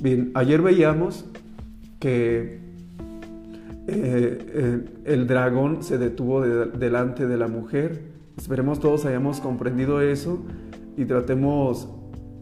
Bien, ayer veíamos que eh, eh, el dragón se detuvo delante de la mujer. Esperemos todos hayamos comprendido eso y tratemos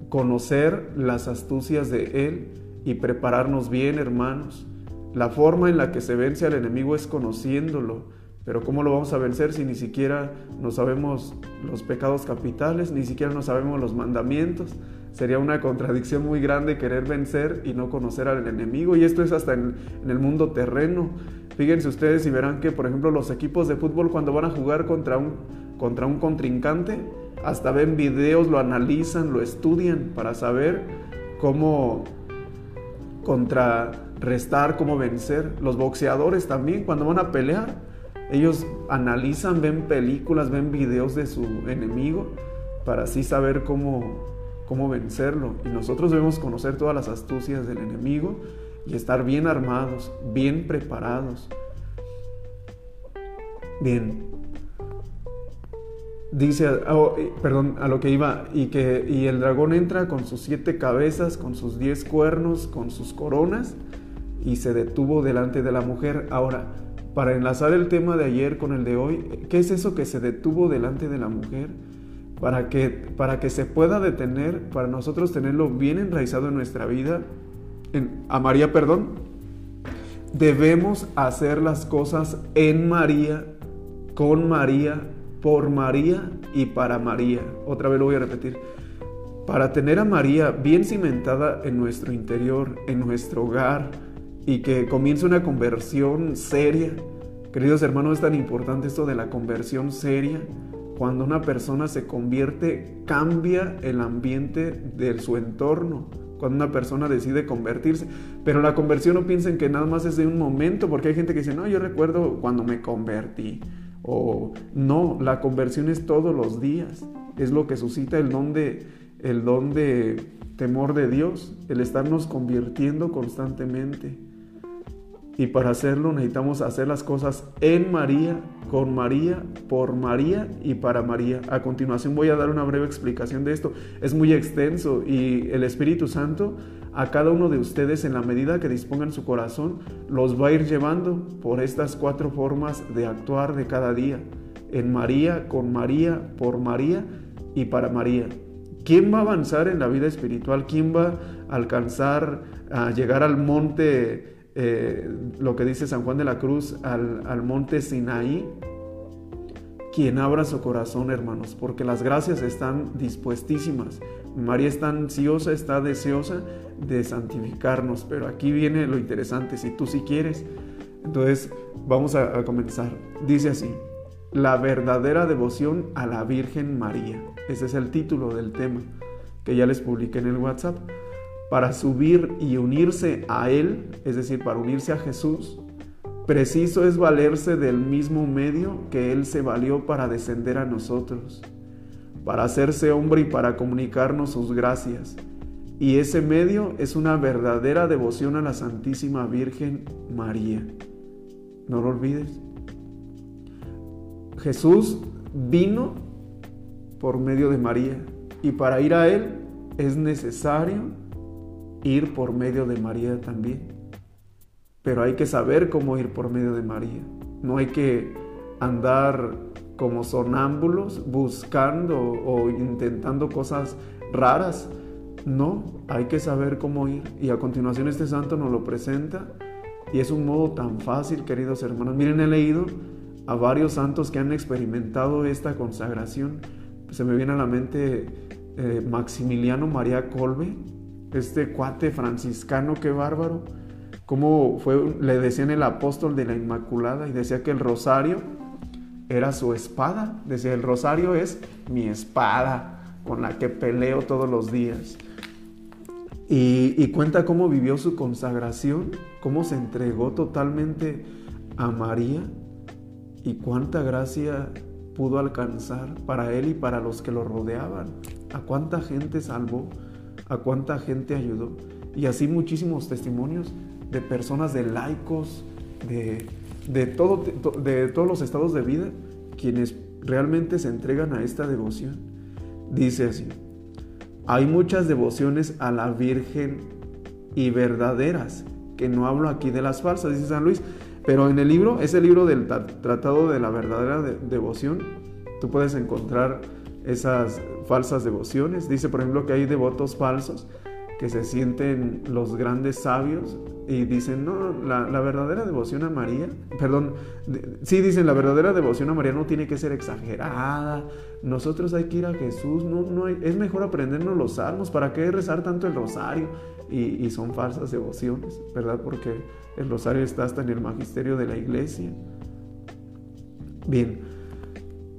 conocer las astucias de él y prepararnos bien, hermanos. La forma en la que se vence al enemigo es conociéndolo pero ¿cómo lo vamos a vencer si ni siquiera no sabemos los pecados capitales, ni siquiera no sabemos los mandamientos? Sería una contradicción muy grande querer vencer y no conocer al enemigo. Y esto es hasta en, el mundo terreno. Fíjense ustedes y verán que, por ejemplo, los equipos de fútbol cuando van a jugar contra un, contra un contrincante, hasta ven videos, lo analizan, lo estudian para saber cómo contrarrestar, cómo vencer. Los boxeadores también, cuando van a pelear, ellos analizan, ven películas, ven videos de su enemigo para así saber cómo, cómo vencerlo. Y nosotros debemos conocer todas las astucias del enemigo y estar bien armados, bien preparados. Bien. Dice, oh, perdón, a lo que iba, y que y el dragón entra con sus siete cabezas, con sus diez cuernos, con sus coronas, y se detuvo delante de la mujer. Ahora, para enlazar el tema de ayer con el de hoy, ¿qué es eso que se detuvo delante de la mujer? Para que, para que se pueda detener, para nosotros tenerlo bien enraizado en nuestra vida, en, a María, perdón, debemos hacer las cosas en María, con María, por María y para María. Otra vez lo voy a repetir. Para tener a María bien cimentada en nuestro interior, en nuestro hogar, y que comience una conversión seria. Queridos hermanos, es tan importante esto de la conversión seria. Cuando una persona se convierte, cambia el ambiente de su entorno. Cuando una persona decide convertirse. Pero la conversión no piensen que nada más es de un momento, porque hay gente que dice, no, yo recuerdo cuando me convertí. O no, la conversión es todos los días. Es lo que suscita el don de, el don de temor de Dios, el estarnos convirtiendo constantemente. Y para hacerlo necesitamos hacer las cosas en María, con María, por María y para María. A continuación voy a dar una breve explicación de esto. Es muy extenso y el Espíritu Santo a cada uno de ustedes en la medida que dispongan su corazón los va a ir llevando por estas cuatro formas de actuar de cada día. En María, con María, por María y para María. ¿Quién va a avanzar en la vida espiritual? ¿Quién va a alcanzar a llegar al monte? Eh, lo que dice San Juan de la Cruz al, monte Sinaí, quien abra su corazón, hermanos, porque las gracias están dispuestísimas. María está ansiosa, está deseosa de santificarnos, pero aquí viene lo interesante, si tú sí quieres. Entonces, vamos a comenzar. Dice así, la verdadera devoción a la Virgen María. Ese es el título del tema que ya les publiqué en el WhatsApp para subir y unirse a Él, es decir, para unirse a Jesús, preciso es valerse del mismo medio que Él se valió para descender a nosotros, para hacerse hombre y para comunicarnos sus gracias. Y ese medio es una verdadera devoción a la Santísima Virgen María. No lo olvides. Jesús vino por medio de María y para ir a Él es necesario ir por medio de María también. Pero hay que saber cómo ir por medio de María. No hay que andar como sonámbulos buscando o intentando cosas raras. No, hay que saber cómo ir. Y a continuación este santo nos lo presenta. Y es un modo tan fácil, queridos hermanos. Miren, he leído a varios santos que han experimentado esta consagración. Se me viene a la mente eh, Maximiliano María Colbe, este cuate franciscano, qué bárbaro. Como fue, le decían el apóstol de la Inmaculada y decía que el rosario era su espada. Decía, el rosario es mi espada con la que peleo todos los días. Y, cuenta cómo vivió su consagración, cómo se entregó totalmente a María y cuánta gracia pudo alcanzar para él y para los que lo rodeaban. A cuánta gente salvó a cuánta gente ayudó. Y así muchísimos testimonios de personas, de laicos, de, todo, de todos los estados de vida, quienes realmente se entregan a esta devoción. Dice así, hay muchas devociones a la Virgen y verdaderas, que no hablo aquí de las falsas, dice San Luis, pero en el libro, ese libro del Tratado de la Verdadera Devoción, tú puedes encontrar esas falsas devociones. Dice, por ejemplo, que hay devotos falsos que se sienten los grandes sabios y dicen, no, la, verdadera devoción a María, perdón, sí dicen, la verdadera devoción a María no tiene que ser exagerada, nosotros hay que ir a Jesús, no, no es mejor aprendernos los salmos, ¿para qué rezar tanto el rosario? Y, y son falsas devociones, ¿verdad? Porque el rosario está hasta en el magisterio de la iglesia. Bien,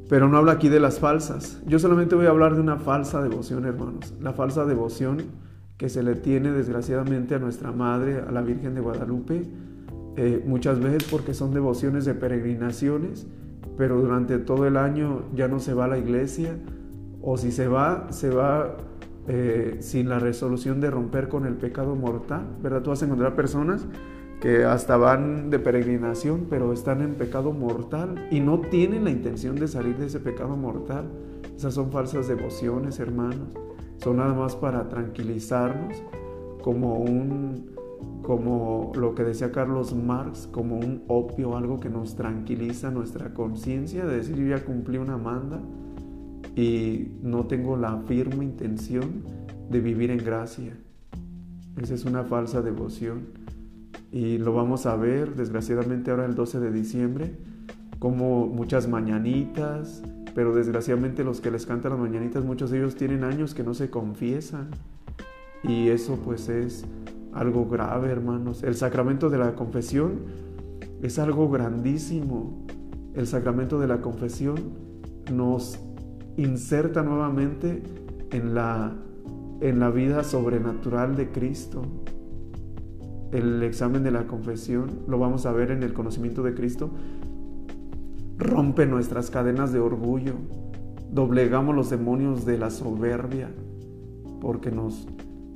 pero no habla aquí de las falsas. Yo solamente voy a hablar de una falsa devoción, hermanos. La falsa devoción que se le tiene desgraciadamente a nuestra Madre, a la Virgen de Guadalupe, eh, muchas veces porque son devociones de peregrinaciones, pero durante todo el año ya no se va a la iglesia, o si se va, se va eh, sin la resolución de romper con el pecado mortal, ¿verdad? Tú vas a encontrar personas que hasta van de peregrinación, pero están en pecado mortal y no tienen la intención de salir de ese pecado mortal. Esas son falsas devociones, hermanos. Son nada más para tranquilizarnos, como un como lo que decía Carlos Marx, como un opio, algo que nos tranquiliza nuestra conciencia, de decir yo ya cumplí una manda y no tengo la firme intención de vivir en gracia. Esa es una falsa devoción y lo vamos a ver desgraciadamente ahora el 12 de diciembre, como muchas mañanitas, pero desgraciadamente los que les cantan las mañanitas, muchos de ellos tienen años que no se confiesan y eso pues es algo grave hermanos. El sacramento de la confesión es algo grandísimo. El sacramento de la confesión nos inserta nuevamente en la, en la vida sobrenatural de Cristo el examen de la confesión, lo vamos a ver en el conocimiento de Cristo, rompe nuestras cadenas de orgullo, doblegamos los demonios de la soberbia, porque nos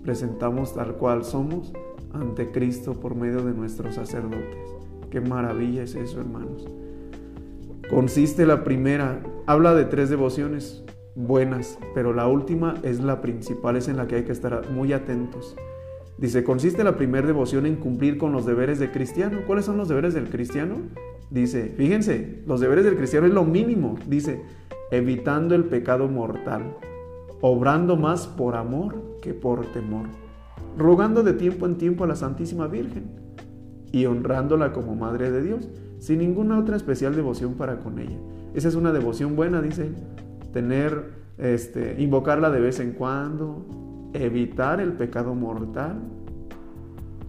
presentamos tal cual somos ante Cristo por medio de nuestros sacerdotes. Qué maravilla es eso, hermanos. Consiste la primera, habla de tres devociones buenas, pero la última es la principal, es en la que hay que estar muy atentos. Dice, consiste la primera devoción en cumplir con los deberes de cristiano. ¿Cuáles son los deberes del cristiano? Dice, fíjense, los deberes del cristiano es lo mínimo. Dice, evitando el pecado mortal, obrando más por amor que por temor, rogando de tiempo en tiempo a la Santísima Virgen y honrándola como Madre de Dios, sin ninguna otra especial devoción para con ella. Esa es una devoción buena, dice, tener, este, invocarla de vez en cuando, evitar el pecado mortal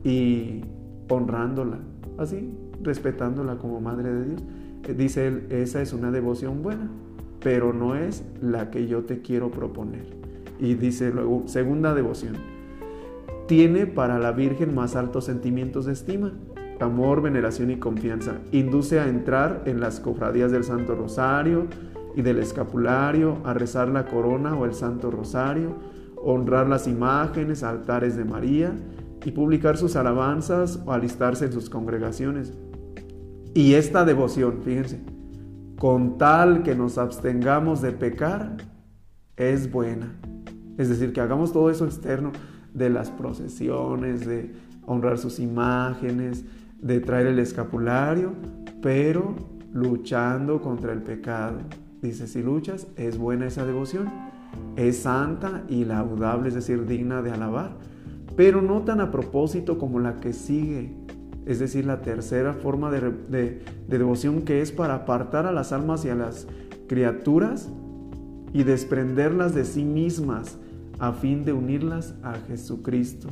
y honrándola, así, respetándola como Madre de Dios. Eh, dice él, esa es una devoción buena, pero no es la que yo te quiero proponer. Y dice luego, segunda devoción, tiene para la Virgen más altos sentimientos de estima, amor, veneración y confianza. Induce a entrar en las cofradías del Santo Rosario y del escapulario, a rezar la corona o el Santo Rosario, honrar las imágenes, altares de María y publicar sus alabanzas o alistarse en sus congregaciones. Y esta devoción, fíjense, con tal que nos abstengamos de pecar, es buena. Es decir, que hagamos todo eso externo de las procesiones, de honrar sus imágenes, de traer el escapulario, pero luchando contra el pecado. Dice, si luchas, es buena esa devoción es santa y laudable, es decir, digna de alabar, pero no tan a propósito como la que sigue, es decir, la tercera forma de, devoción que es para apartar a las almas y a las criaturas y desprenderlas de sí mismas a fin de unirlas a Jesucristo.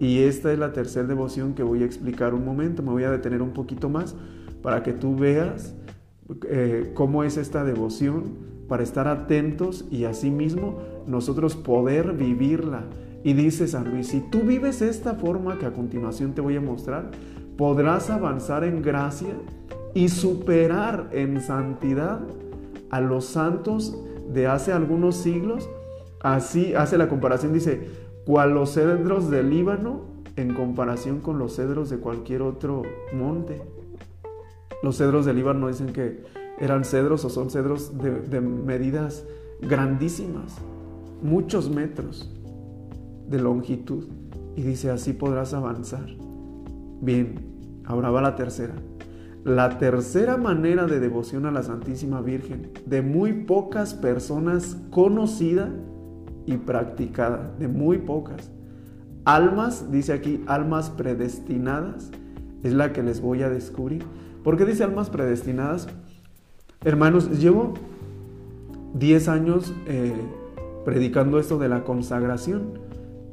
Y esta es la tercera devoción que voy a explicar un momento, me voy a detener un poquito más para que tú veas eh, cómo es esta devoción para estar atentos y asimismo nosotros poder vivirla. Y dice San Luis, si tú vives esta forma que a continuación te voy a mostrar, podrás avanzar en gracia y superar en santidad a los santos de hace algunos siglos. Así hace la comparación, dice, cual los cedros del Líbano en comparación con los cedros de cualquier otro monte. Los cedros del Líbano dicen que eran cedros o son cedros de, medidas grandísimas, muchos metros de longitud. Y dice, así podrás avanzar. Bien, ahora va la tercera. La tercera manera de devoción a la Santísima Virgen, de muy pocas personas conocida y practicada, de muy pocas. Almas, dice aquí, almas predestinadas, es la que les voy a descubrir. ¿Por qué dice almas predestinadas? Hermanos, llevo 10 años eh, predicando esto de la consagración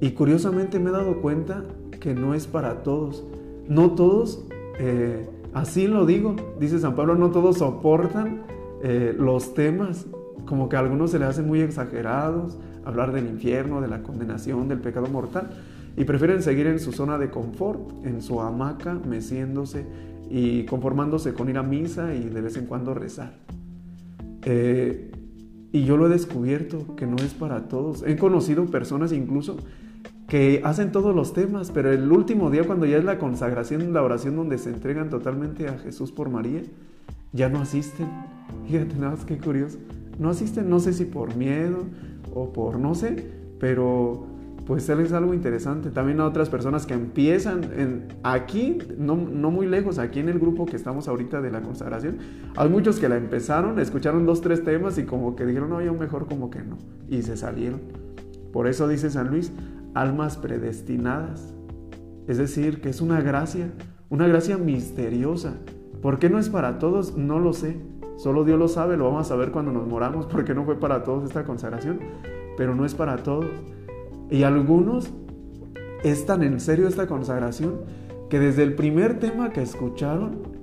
y curiosamente me he dado cuenta que no es para todos. No todos, eh, así lo digo, dice San Pablo, no todos soportan eh, los temas, como que a algunos se les hacen muy exagerados, hablar del infierno, de la condenación, del pecado mortal, y prefieren seguir en su zona de confort, en su hamaca, meciéndose y conformándose con ir a misa y de vez en cuando rezar. Eh, y yo lo he descubierto que no es para todos. He conocido personas incluso que hacen todos los temas, pero el último día cuando ya es la consagración, la oración donde se entregan totalmente a Jesús por María, ya no asisten. Fíjate, nada más que curioso. No asisten, no sé si por miedo o por no sé, pero pues es algo interesante. También a otras personas que empiezan aquí, no, no, muy lejos, aquí en el grupo que estamos ahorita de la consagración, hay muchos que la empezaron, escucharon dos, tres temas y como que dijeron, no, yo mejor como que no, y se salieron. Por eso dice San Luis, almas predestinadas. Es decir, que es una gracia, una gracia misteriosa. ¿Por qué no es para todos? No lo sé. Solo Dios lo sabe, lo vamos a ver cuando nos moramos, porque no fue para todos esta consagración, pero no es para todos. Y algunos es tan en serio esta consagración que desde el primer tema que escucharon,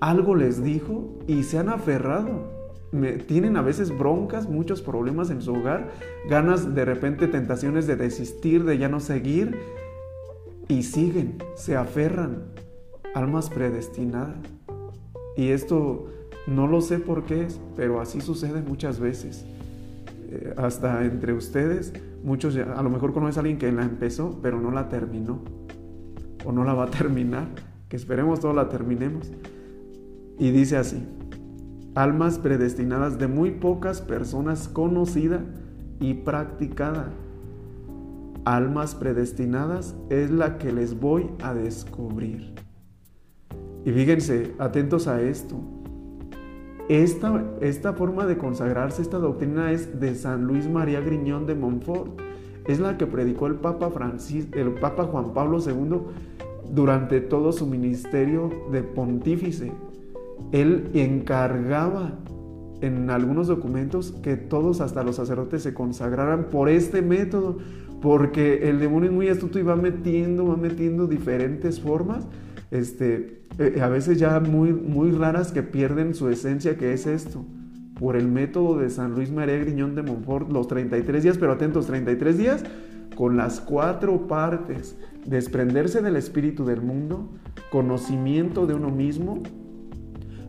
algo les dijo y se han aferrado. tienen a veces broncas, muchos problemas en su hogar, ganas de repente, tentaciones de desistir, de ya no seguir, y siguen, se aferran, almas predestinadas. Y esto no lo sé por qué es, pero así sucede muchas veces. Eh, hasta entre ustedes, muchos a lo mejor conoces a alguien que la empezó, pero no la terminó. O no la va a terminar. Que esperemos todos la terminemos. Y dice así, almas predestinadas de muy pocas personas conocida y practicada. Almas predestinadas es la que les voy a descubrir. Y fíjense, atentos a esto. Esta, esta forma de consagrarse, esta doctrina es de San Luis María Griñón de Montfort. Es la que predicó el Papa, Francis, el Papa Juan Pablo II durante todo su ministerio de pontífice. Él encargaba en algunos documentos que todos, hasta los sacerdotes, se consagraran por este método, porque el demonio es muy astuto y metiendo, va metiendo diferentes formas este, eh, a veces ya muy, muy raras que pierden su esencia, que es esto, por el método de San Luis María Griñón de Montfort, los 33 días, pero atentos, 33 días con las cuatro partes, desprenderse del espíritu del mundo, conocimiento de uno mismo,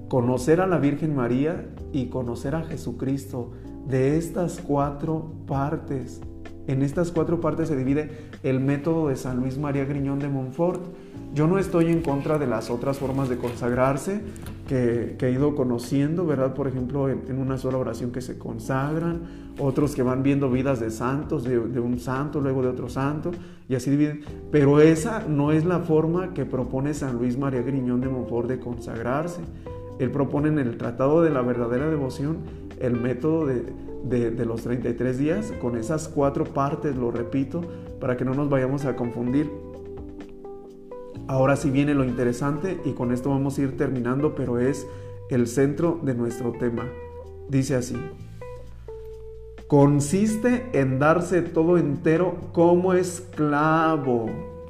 conocer a la Virgen María y conocer a Jesucristo. De estas cuatro partes, en estas cuatro partes se divide el método de San Luis María Griñón de Montfort. Yo no estoy en contra de las otras formas de consagrarse que, he ido conociendo, ¿verdad? Por ejemplo, en, una sola oración que se consagran, otros que van viendo vidas de santos, de, un santo, luego de otro santo, y así dividen. Pero esa no es la forma que propone San Luis María Griñón de Montfort de consagrarse. Él propone en el Tratado de la Verdadera Devoción el método de, de, los 33 días con esas cuatro partes, lo repito, para que no nos vayamos a confundir. Ahora sí viene lo interesante y con esto vamos a ir terminando, pero es el centro de nuestro tema. Dice así, consiste en darse todo entero como esclavo.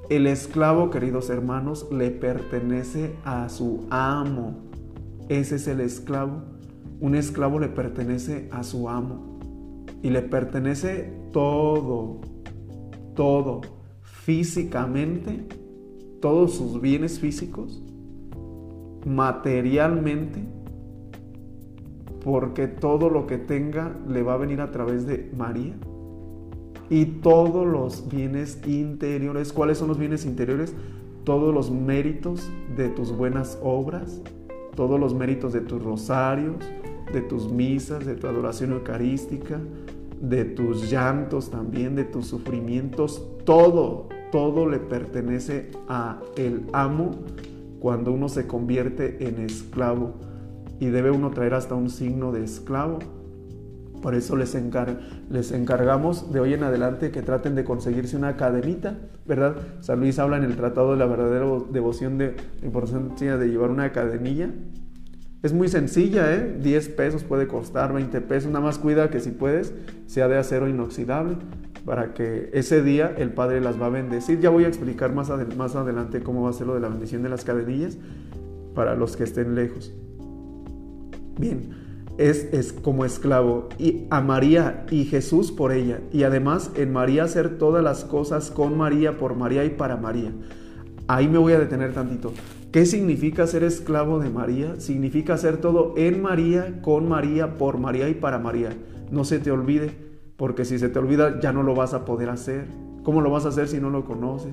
El esclavo, queridos hermanos, le pertenece a su amo. Ese es el esclavo. Un esclavo le pertenece a su amo. Y le pertenece todo, todo, físicamente todos sus bienes físicos, materialmente, porque todo lo que tenga le va a venir a través de María. Y todos los bienes interiores, ¿cuáles son los bienes interiores? Todos los méritos de tus buenas obras, todos los méritos de tus rosarios, de tus misas, de tu adoración eucarística, de tus llantos también, de tus sufrimientos, todo, todo le pertenece a el amo cuando uno se convierte en esclavo y debe uno traer hasta un signo de esclavo. Por eso les, encargamos de hoy en adelante que traten de conseguirse una cadenita, ¿verdad? San Luis habla en el Tratado de la verdadera devoción de la importancia de llevar una cadenilla. Es muy sencilla, ¿eh? 10 pesos puede costar, 20 pesos, nada más cuida que si puedes sea de acero inoxidable para que ese día el Padre las va a bendecir. Ya voy a explicar más, más adelante cómo va a ser lo de la bendición de las cadenillas para los que estén lejos. Bien, es, es como esclavo y a María y Jesús por ella. Y además en María hacer todas las cosas con María, por María y para María. Ahí me voy a detener tantito. ¿Qué significa ser esclavo de María? Significa hacer todo en María, con María, por María y para María. No se te olvide porque si se te olvida ya no lo vas a poder hacer. ¿Cómo lo vas a hacer si no lo conoces?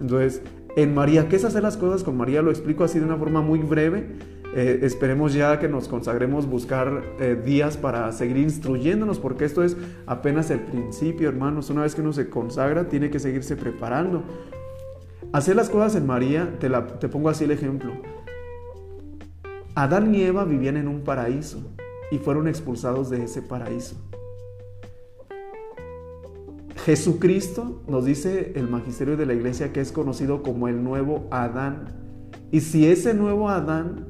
Entonces, en María, ¿qué es hacer las cosas con María? Lo explico así de una forma muy breve. Eh, esperemos ya que nos consagremos buscar eh, días para seguir instruyéndonos, porque esto es apenas el principio, hermanos. Una vez que uno se consagra, tiene que seguirse preparando. Hacer las cosas en María, te, te pongo así el ejemplo. Adán y Eva vivían en un paraíso y fueron expulsados de ese paraíso. Jesucristo nos dice el magisterio de la iglesia que es conocido como el nuevo Adán. Y si ese nuevo Adán,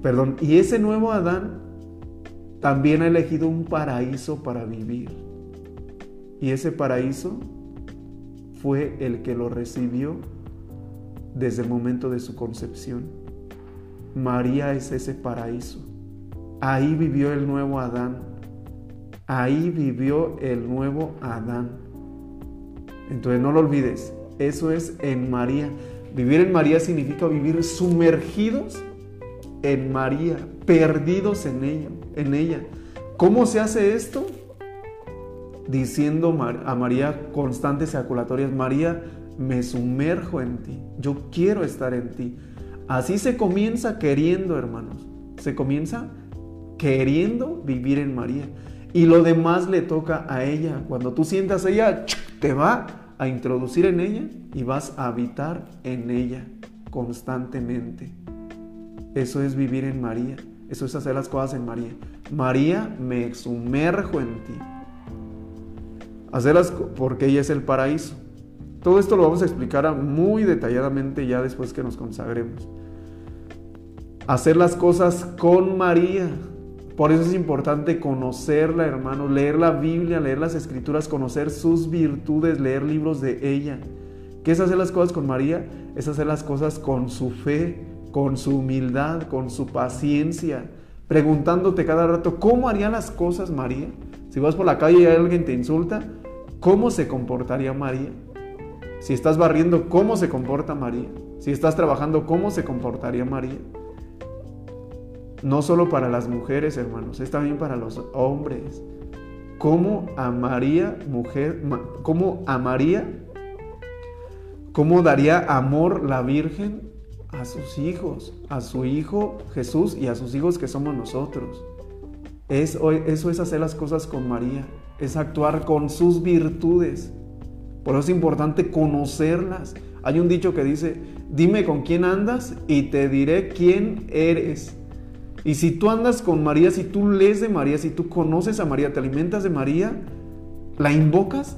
perdón, y ese nuevo Adán también ha elegido un paraíso para vivir. Y ese paraíso fue el que lo recibió desde el momento de su concepción. María es ese paraíso. Ahí vivió el nuevo Adán Ahí vivió el nuevo Adán. Entonces no lo olvides, eso es en María. Vivir en María significa vivir sumergidos en María, perdidos en ella, en ella. ¿Cómo se hace esto? Diciendo a María constantes ejaculatorias, María, me sumerjo en ti, yo quiero estar en ti. Así se comienza queriendo, hermanos. Se comienza queriendo vivir en María y lo demás le toca a ella. Cuando tú sientas ella, te va a introducir en ella y vas a habitar en ella constantemente. Eso es vivir en María. Eso es hacer las cosas en María. María, me sumerjo en ti. Hacerlas porque ella es el paraíso. Todo esto lo vamos a explicar muy detalladamente ya después que nos consagremos. Hacer las cosas con María. Por eso es importante conocerla, hermano, leer la Biblia, leer las escrituras, conocer sus virtudes, leer libros de ella. ¿Qué es hacer las cosas con María? Es hacer las cosas con su fe, con su humildad, con su paciencia, preguntándote cada rato, ¿cómo haría las cosas María? Si vas por la calle y alguien te insulta, ¿cómo se comportaría María? Si estás barriendo, ¿cómo se comporta María? Si estás trabajando, ¿cómo se comportaría María? No solo para las mujeres, hermanos, es también para los hombres. ¿Cómo amaría mujer, cómo amaría, cómo daría amor la Virgen a sus hijos, a su Hijo Jesús y a sus hijos que somos nosotros? eso es hacer las cosas con María, es actuar con sus virtudes. Por eso es importante conocerlas. Hay un dicho que dice, dime con quién andas y te diré quién eres. Y si tú andas con María, si tú lees de María, si tú conoces a María, te alimentas de María, la invocas,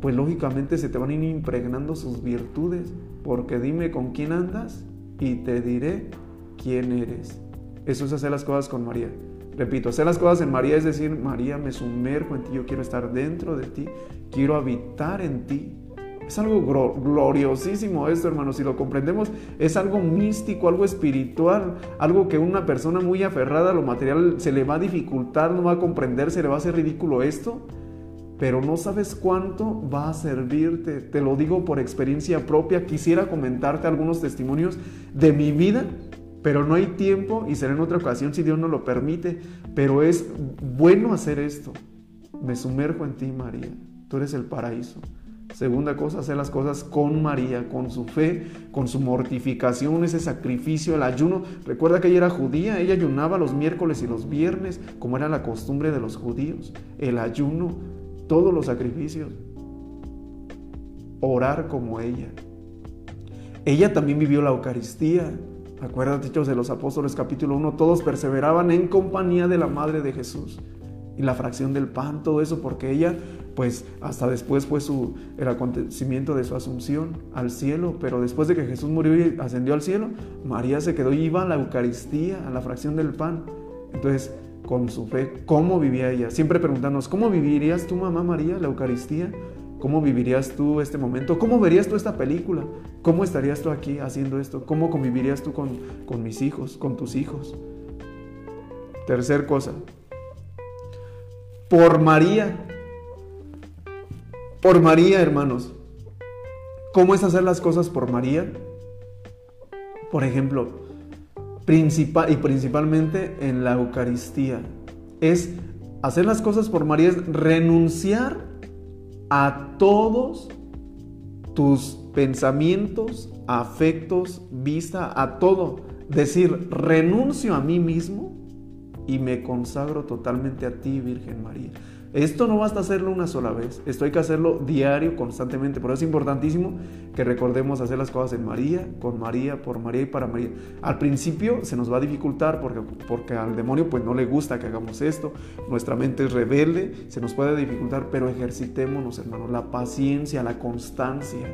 pues lógicamente se te van a ir impregnando sus virtudes. Porque dime con quién andas y te diré quién eres. Eso es hacer las cosas con María. Repito, hacer las cosas en María es decir, María, me sumerjo en ti, yo quiero estar dentro de ti, quiero habitar en ti. Es algo gloriosísimo esto, hermanos. Si lo comprendemos, es algo místico, algo espiritual, algo que una persona muy aferrada a lo material se le va a dificultar, no va a comprender, se le va a hacer ridículo esto. Pero no sabes cuánto va a servirte. Te lo digo por experiencia propia. Quisiera comentarte algunos testimonios de mi vida, pero no hay tiempo y será en otra ocasión si Dios nos lo permite. Pero es bueno hacer esto. Me sumerjo en ti, María. Tú eres el paraíso. Segunda cosa, hacer las cosas con María, con su fe, con su mortificación, ese sacrificio, el ayuno. Recuerda que ella era judía, ella ayunaba los miércoles y los viernes, como era la costumbre de los judíos. El ayuno, todos los sacrificios. orar como ella. Ella también vivió la Eucaristía. Acuérdate, Hechos de los Apóstoles, capítulo 1, todos perseveraban en compañía de la Madre de Jesús. Y la fracción del pan, todo eso, porque ella, pues hasta después fue el acontecimiento de su asunción al cielo. Pero después de que Jesús murió y ascendió al cielo, María se quedó y iba a la Eucaristía, a la fracción del pan. Entonces, con su fe, ¿cómo vivía ella? Siempre preguntarnos, ¿cómo vivirías tu mamá María la Eucaristía? ¿Cómo vivirías tú este momento? ¿Cómo verías tú esta película? ¿Cómo estarías tú aquí haciendo esto? ¿Cómo convivirías tú con, con mis hijos, con tus hijos? Tercer cosa, por María. Por María, hermanos. ¿Cómo es hacer las cosas por María? Por ejemplo, principal, y principalmente en la Eucaristía, es hacer las cosas por María, es renunciar a todos tus pensamientos, afectos, vista, a todo. Decir, renuncio a mí mismo y me consagro totalmente a ti, Virgen María. Esto no basta hacerlo una sola vez, esto hay que hacerlo diario, constantemente. Por eso es importantísimo que recordemos hacer las cosas en María, con María, por María y para María. Al principio se nos va a dificultar porque, porque al demonio pues no le gusta que hagamos esto, nuestra mente es rebelde, se nos puede dificultar, pero ejercitémonos hermanos, la paciencia, la constancia.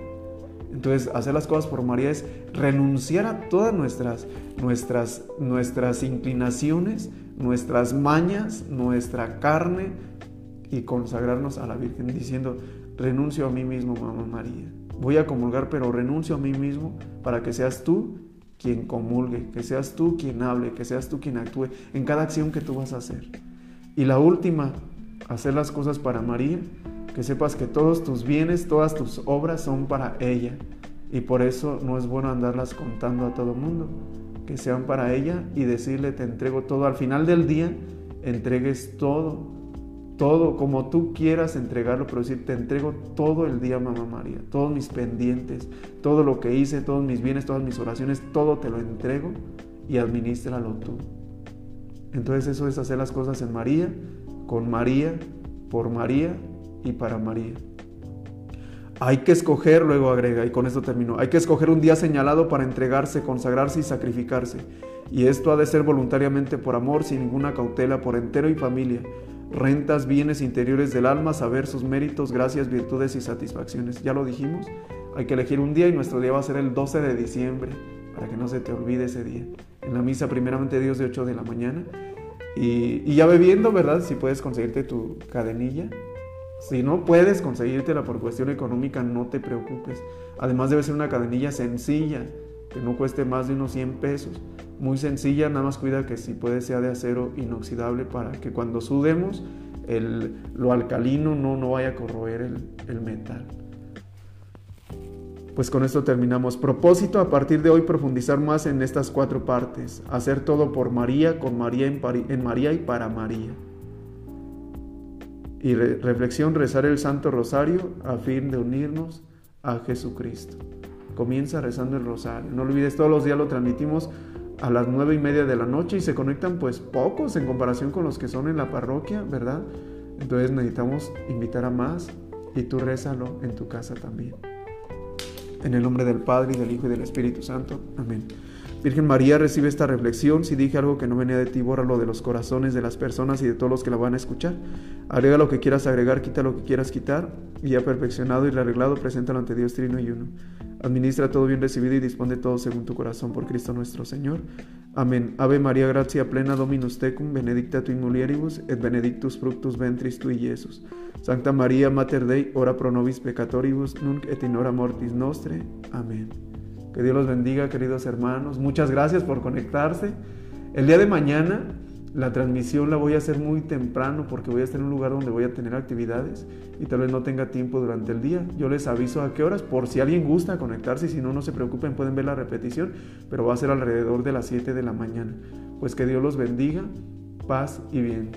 Entonces, hacer las cosas por María es renunciar a todas nuestras, nuestras, nuestras inclinaciones, nuestras mañas, nuestra carne, y consagrarnos a la Virgen diciendo, renuncio a mí mismo, mamá María. Voy a comulgar, pero renuncio a mí mismo para que seas tú quien comulgue, que seas tú quien hable, que seas tú quien actúe en cada acción que tú vas a hacer. Y la última, hacer las cosas para María, que sepas que todos tus bienes, todas tus obras son para ella. Y por eso no es bueno andarlas contando a todo mundo, que sean para ella y decirle te entrego todo. Al final del día, entregues todo todo como tú quieras entregarlo, pero decir, te entrego todo el día, mamá María, todos mis pendientes, todo lo que hice, todos mis bienes, todas mis oraciones, todo te lo entrego y administralo tú. Entonces eso es hacer las cosas en María, con María, por María y para María. Hay que escoger, luego agrega, y con esto termino, hay que escoger un día señalado para entregarse, consagrarse y sacrificarse. Y esto ha de ser voluntariamente por amor, sin ninguna cautela, por entero y familia rentas, bienes interiores del alma, saber sus méritos, gracias, virtudes y satisfacciones. Ya lo dijimos, hay que elegir un día y nuestro día va a ser el 12 de diciembre, para que no se te olvide ese día. En la misa primeramente Dios de 8 de la mañana. Y, ya bebiendo, ¿verdad? Si puedes conseguirte tu cadenilla. Si no puedes conseguírtela por cuestión económica, no te preocupes. Además debe ser una cadenilla sencilla, que no cueste más de unos 100 pesos muy sencilla, nada más cuida que si puede sea de acero inoxidable para que cuando sudemos el, lo alcalino no, no vaya a corroer el, el metal. Pues con esto terminamos. Propósito a partir de hoy profundizar más en estas cuatro partes. Hacer todo por María, con María en, en María y para María. Y reflexión, rezar el Santo Rosario a fin de unirnos a Jesucristo. Comienza rezando el Rosario. No olvides, todos los días lo transmitimos a las nueve y media de la noche y se conectan pues pocos en comparación con los que son en la parroquia, ¿verdad? Entonces necesitamos invitar a más y tú rézalo en tu casa también. En el nombre del Padre y del Hijo y del Espíritu Santo. Amén. Virgen María, recibe esta reflexión. Si dije algo que no venía de ti, bórralo de los corazones de las personas y de todos los que la van a escuchar. Agrega lo que quieras agregar, quita lo que quieras quitar. Y ya perfeccionado y arreglado, preséntalo ante Dios Trino y Uno. Administra todo bien recibido y dispone todo según tu corazón por Cristo nuestro Señor. Amén. Ave María, gracia plena, Dominus tecum, benedicta tu in mulieribus, et benedictus fructus ventris tui, Iesus. Santa María, Mater Dei, ora pro nobis peccatoribus, nunc et in hora mortis nostre. Amén. Que Dios los bendiga, queridos hermanos. Muchas gracias por conectarse. El día de mañana la transmisión la voy a hacer muy temprano porque voy a estar en un lugar donde voy a tener actividades y tal vez no tenga tiempo durante el día. Yo les aviso a qué horas por si alguien gusta conectarse y si no, no se preocupen, pueden ver la repetición, pero va a ser alrededor de las 7 de la mañana. Pues que Dios los bendiga, paz y bien.